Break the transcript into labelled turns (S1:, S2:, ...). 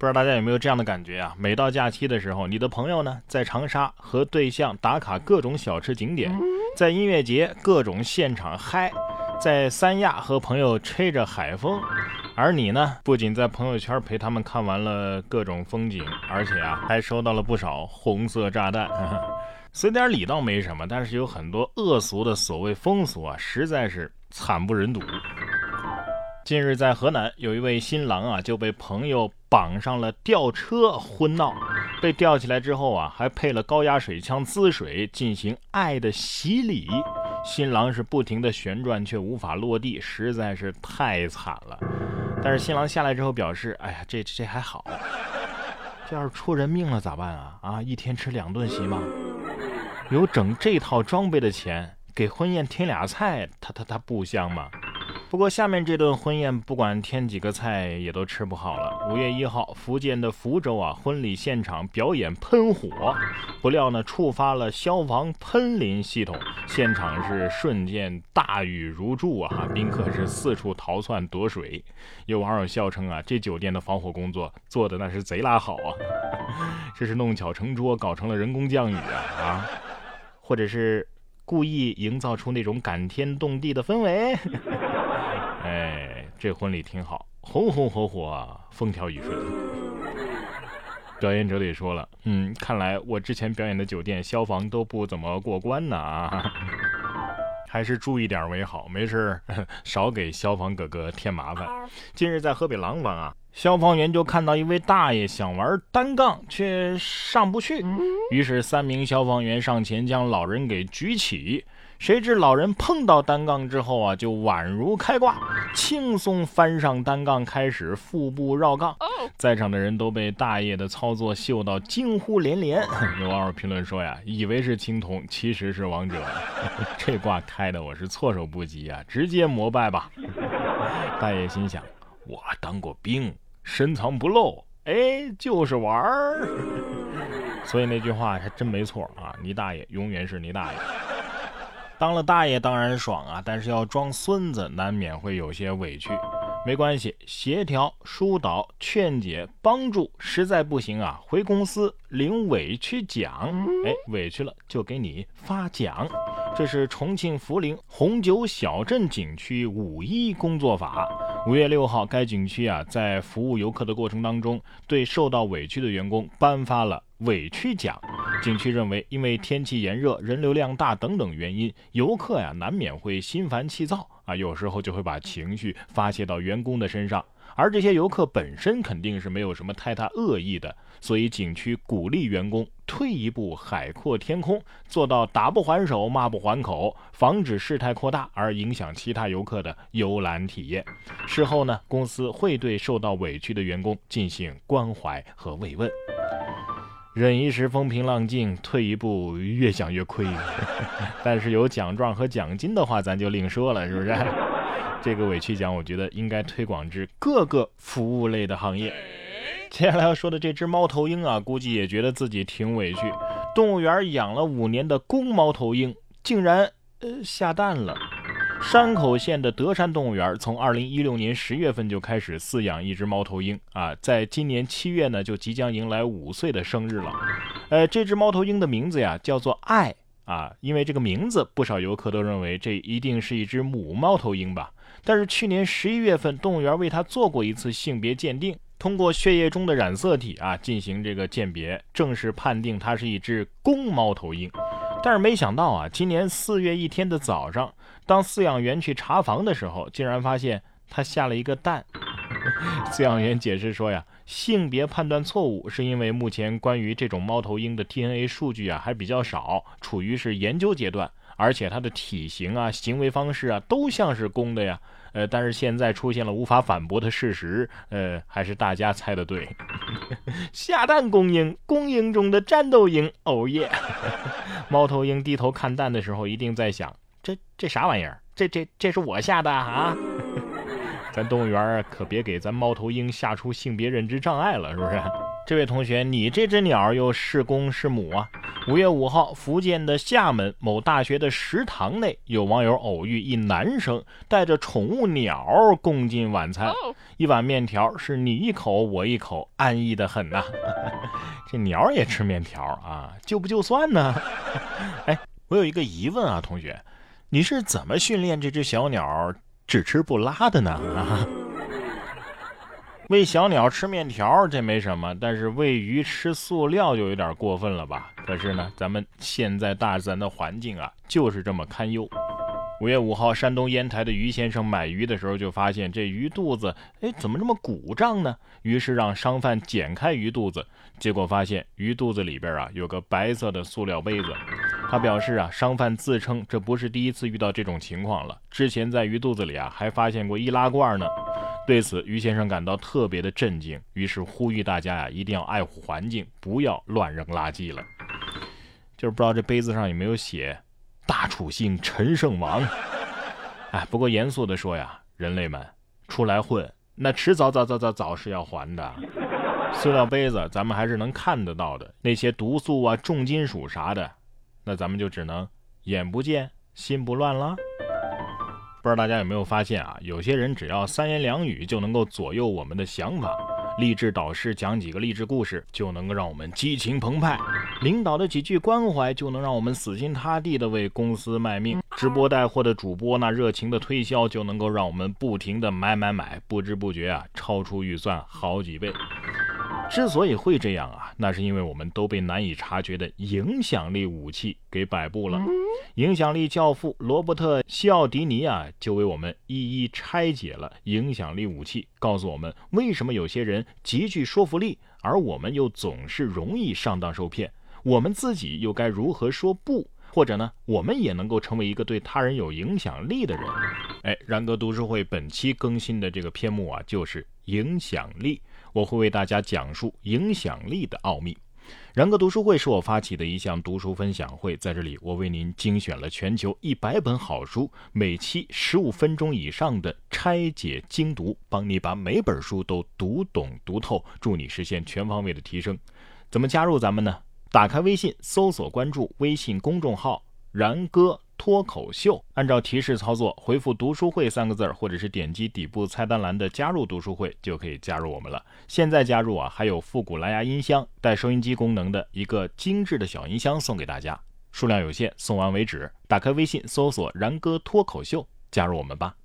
S1: 不知道大家有没有这样的感觉啊？每到假期的时候，你的朋友呢在长沙和对象打卡各种小吃景点，在音乐节各种现场嗨，在三亚和朋友吹着海风，而你呢，不仅在朋友圈陪他们看完了各种风景，而且啊还收到了不少红色炸弹。随点礼倒没什么，但是有很多恶俗的所谓风俗啊，实在是惨不忍睹。近日，在河南，有一位新郎啊就被朋友绑上了吊车婚闹。被吊起来之后啊，还配了高压水枪滋水进行爱的洗礼。新郎是不停的旋转却无法落地，实在是太惨了。但是新郎下来之后表示：“哎呀，这这还好，这要是出人命了咋办啊？啊，一天吃两顿席吗？有整这套装备的钱，给婚宴添俩菜，他他他不香吗？”不过下面这顿婚宴，不管添几个菜，也都吃不好了。五月一号，福建的福州啊，婚礼现场表演喷火，不料呢，触发了消防喷淋系统，现场是瞬间大雨如注啊，宾客是四处逃窜躲水。有网友笑称啊，这酒店的防火工作做的那是贼拉好啊，这是弄巧成拙，搞成了人工降雨啊啊，或者是故意营造出那种感天动地的氛围。哎，这婚礼挺好，红红火火，风调雨顺。表演者得说了，嗯，看来我之前表演的酒店消防都不怎么过关呢啊，还是注意点为好。没事，少给消防哥哥添麻烦。近日在河北廊坊啊，消防员就看到一位大爷想玩单杠却上不去，于是三名消防员上前将老人给举起。谁知老人碰到单杠之后啊，就宛如开挂，轻松翻上单杠，开始腹部绕杠。在场的人都被大爷的操作秀到惊呼连连。有网友评论说呀，以为是青铜，其实是王者。这挂开的我是措手不及啊，直接膜拜吧。大爷心想，我当过兵，深藏不露，哎，就是玩儿。所以那句话还真没错啊，你大爷永远是你大爷。当了大爷当然爽啊，但是要装孙子难免会有些委屈。没关系，协调、疏导、劝解、帮助，实在不行啊，回公司领委屈奖。哎，委屈了就给你发奖。这是重庆涪陵红酒小镇景区五一工作法。五月六号，该景区啊，在服务游客的过程当中，对受到委屈的员工颁发了委屈奖。景区认为，因为天气炎热、人流量大等等原因，游客呀难免会心烦气躁啊，有时候就会把情绪发泄到员工的身上。而这些游客本身肯定是没有什么太大恶意的，所以景区鼓励员工退一步海阔天空，做到打不还手、骂不还口，防止事态扩大而影响其他游客的游览体验。事后呢，公司会对受到委屈的员工进行关怀和慰问。忍一时风平浪静，退一步越想越亏。但是有奖状和奖金的话，咱就另说了，是不是？这个委屈奖，我觉得应该推广至各个服务类的行业。接下来要说的这只猫头鹰啊，估计也觉得自己挺委屈。动物园养了五年的公猫头鹰，竟然呃下蛋了。山口县的德山动物园从二零一六年十月份就开始饲养一只猫头鹰啊，在今年七月呢，就即将迎来五岁的生日了。呃，这只猫头鹰的名字呀，叫做爱啊，因为这个名字，不少游客都认为这一定是一只母猫头鹰吧。但是去年十一月份，动物园为它做过一次性别鉴定，通过血液中的染色体啊进行这个鉴别，正式判定它是一只公猫头鹰。但是没想到啊，今年四月一天的早上，当饲养员去查房的时候，竟然发现它下了一个蛋。饲养员解释说呀，性别判断错误是因为目前关于这种猫头鹰的 DNA 数据啊还比较少，处于是研究阶段，而且它的体型啊、行为方式啊都像是公的呀。呃，但是现在出现了无法反驳的事实，呃，还是大家猜的对。下蛋公鹰，公鹰中的战斗鹰，哦耶！猫头鹰低头看蛋的时候，一定在想：这这啥玩意儿？这这这是我下的啊！咱动物园可别给咱猫头鹰下出性别认知障碍了，是不是？这位同学，你这只鸟又是公是母啊？五月五号，福建的厦门某大学的食堂内，有网友偶遇一男生带着宠物鸟共进晚餐，一碗面条是你一口我一口，安逸的很呐。这鸟也吃面条啊？就不就算呢？哎，我有一个疑问啊，同学，你是怎么训练这只小鸟只吃不拉的呢？啊？喂小鸟吃面条这没什么，但是喂鱼吃塑料就有点过分了吧？可是呢，咱们现在大自然的环境啊，就是这么堪忧。五月五号，山东烟台的于先生买鱼的时候就发现这鱼肚子，哎，怎么这么鼓胀呢？于是让商贩剪开鱼肚子，结果发现鱼肚子里边啊有个白色的塑料杯子。他表示啊，商贩自称这不是第一次遇到这种情况了，之前在鱼肚子里啊还发现过易拉罐呢。对此，于先生感到特别的震惊，于是呼吁大家呀，一定要爱护环境，不要乱扔垃圾了。就是不知道这杯子上有没有写“大楚姓陈胜王”。哎，不过严肃的说呀，人类们出来混，那迟早早早早早是要还的。塑料杯子咱们还是能看得到的，那些毒素啊、重金属啥的，那咱们就只能眼不见心不乱了。不知道大家有没有发现啊？有些人只要三言两语就能够左右我们的想法，励志导师讲几个励志故事就能够让我们激情澎湃，领导的几句关怀就能让我们死心塌地的为公司卖命，直播带货的主播那热情的推销就能够让我们不停的买买买，不知不觉啊超出预算好几倍。之所以会这样啊，那是因为我们都被难以察觉的影响力武器给摆布了。影响力教父罗伯特·西奥迪尼啊，就为我们一一拆解了影响力武器，告诉我们为什么有些人极具说服力，而我们又总是容易上当受骗。我们自己又该如何说不？或者呢，我们也能够成为一个对他人有影响力的人？哎，然哥读书会本期更新的这个篇目啊，就是影响力。我会为大家讲述影响力的奥秘。然哥读书会是我发起的一项读书分享会，在这里我为您精选了全球一百本好书，每期十五分钟以上的拆解精读，帮你把每本书都读懂读透，助你实现全方位的提升。怎么加入咱们呢？打开微信，搜索关注微信公众号“然哥”。脱口秀，按照提示操作，回复“读书会”三个字儿，或者是点击底部菜单栏的“加入读书会”，就可以加入我们了。现在加入啊，还有复古蓝牙音箱带收音机功能的一个精致的小音箱送给大家，数量有限，送完为止。打开微信，搜索“然哥脱口秀”，加入我们吧。